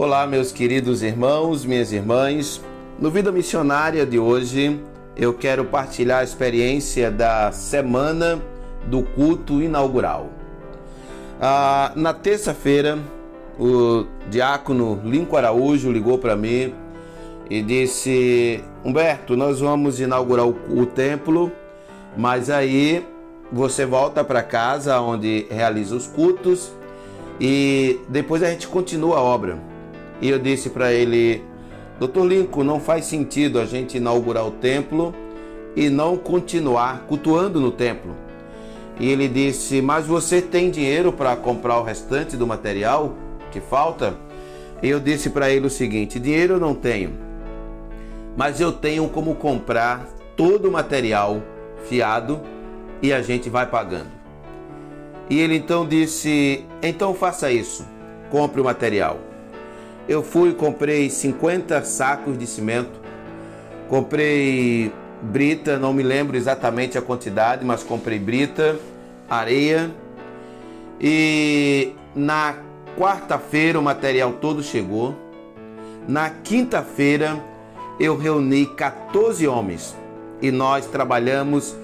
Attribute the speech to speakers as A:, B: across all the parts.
A: Olá, meus queridos irmãos, minhas irmãs. No Vida Missionária de hoje, eu quero partilhar a experiência da semana do culto inaugural. Ah, na terça-feira, o diácono Lincoln Araújo ligou para mim e disse: Humberto, nós vamos inaugurar o, o templo, mas aí você volta para casa onde realiza os cultos e depois a gente continua a obra. E eu disse para ele, Doutor Lincoln, não faz sentido a gente inaugurar o templo e não continuar cultuando no templo. E ele disse, mas você tem dinheiro para comprar o restante do material que falta? E eu disse para ele o seguinte: dinheiro eu não tenho, mas eu tenho como comprar todo o material fiado e a gente vai pagando. E ele então disse: então faça isso, compre o material. Eu fui e comprei 50 sacos de cimento, comprei brita, não me lembro exatamente a quantidade, mas comprei brita, areia e na quarta-feira o material todo chegou. Na quinta-feira eu reuni 14 homens e nós trabalhamos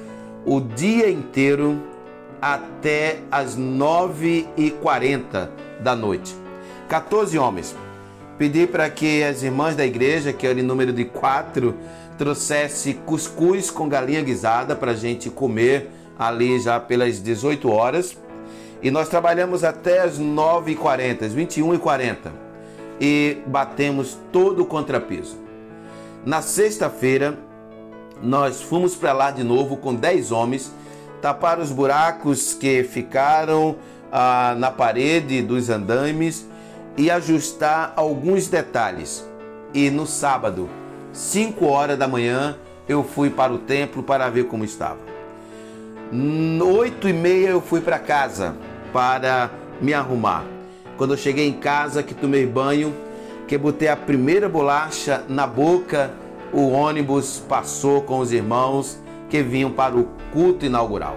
A: o dia inteiro até as 9h40 da noite. 14 homens. Pedi para que as irmãs da igreja, que era em número de quatro, trouxesse cuscuz com galinha guisada para a gente comer ali já pelas 18 horas. E nós trabalhamos até as 9h40, as 21h40. E batemos todo o contrapiso. Na sexta-feira, nós fomos para lá de novo com 10 homens, tapar os buracos que ficaram ah, na parede dos andames e ajustar alguns detalhes. E no sábado, 5 horas da manhã, eu fui para o templo para ver como estava. Oito e meia eu fui para casa para me arrumar. Quando eu cheguei em casa, que tomei banho, que botei a primeira bolacha na boca, o ônibus passou com os irmãos que vinham para o culto inaugural.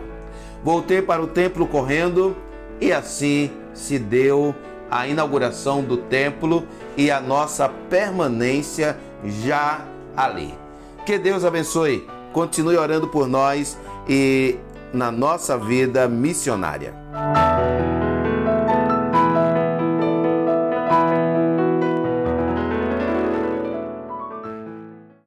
A: Voltei para o templo correndo e assim se deu a inauguração do templo e a nossa permanência já ali. Que Deus abençoe, continue orando por nós e na nossa vida missionária.